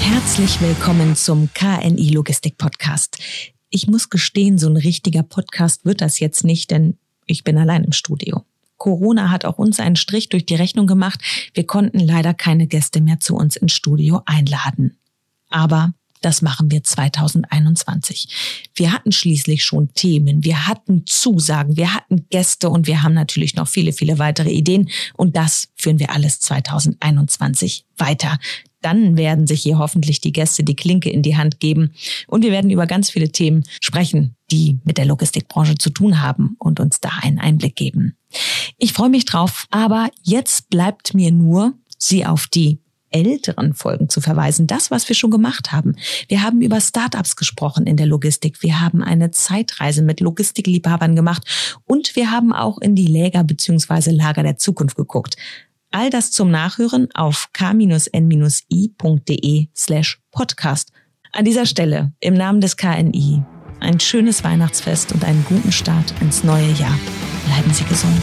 Herzlich willkommen zum KNI Logistik Podcast. Ich muss gestehen, so ein richtiger Podcast wird das jetzt nicht, denn ich bin allein im Studio. Corona hat auch uns einen Strich durch die Rechnung gemacht. Wir konnten leider keine Gäste mehr zu uns ins Studio einladen. Aber das machen wir 2021. Wir hatten schließlich schon Themen, wir hatten Zusagen, wir hatten Gäste und wir haben natürlich noch viele, viele weitere Ideen. Und das führen wir alles 2021 weiter. Dann werden sich hier hoffentlich die Gäste die Klinke in die Hand geben und wir werden über ganz viele Themen sprechen, die mit der Logistikbranche zu tun haben und uns da einen Einblick geben. Ich freue mich drauf, aber jetzt bleibt mir nur, Sie auf die älteren Folgen zu verweisen. Das, was wir schon gemacht haben. Wir haben über Startups gesprochen in der Logistik. Wir haben eine Zeitreise mit Logistikliebhabern gemacht und wir haben auch in die Läger bzw. Lager der Zukunft geguckt. All das zum Nachhören auf k-n-i.de slash podcast. An dieser Stelle im Namen des KNI ein schönes Weihnachtsfest und einen guten Start ins neue Jahr. Bleiben Sie gesund.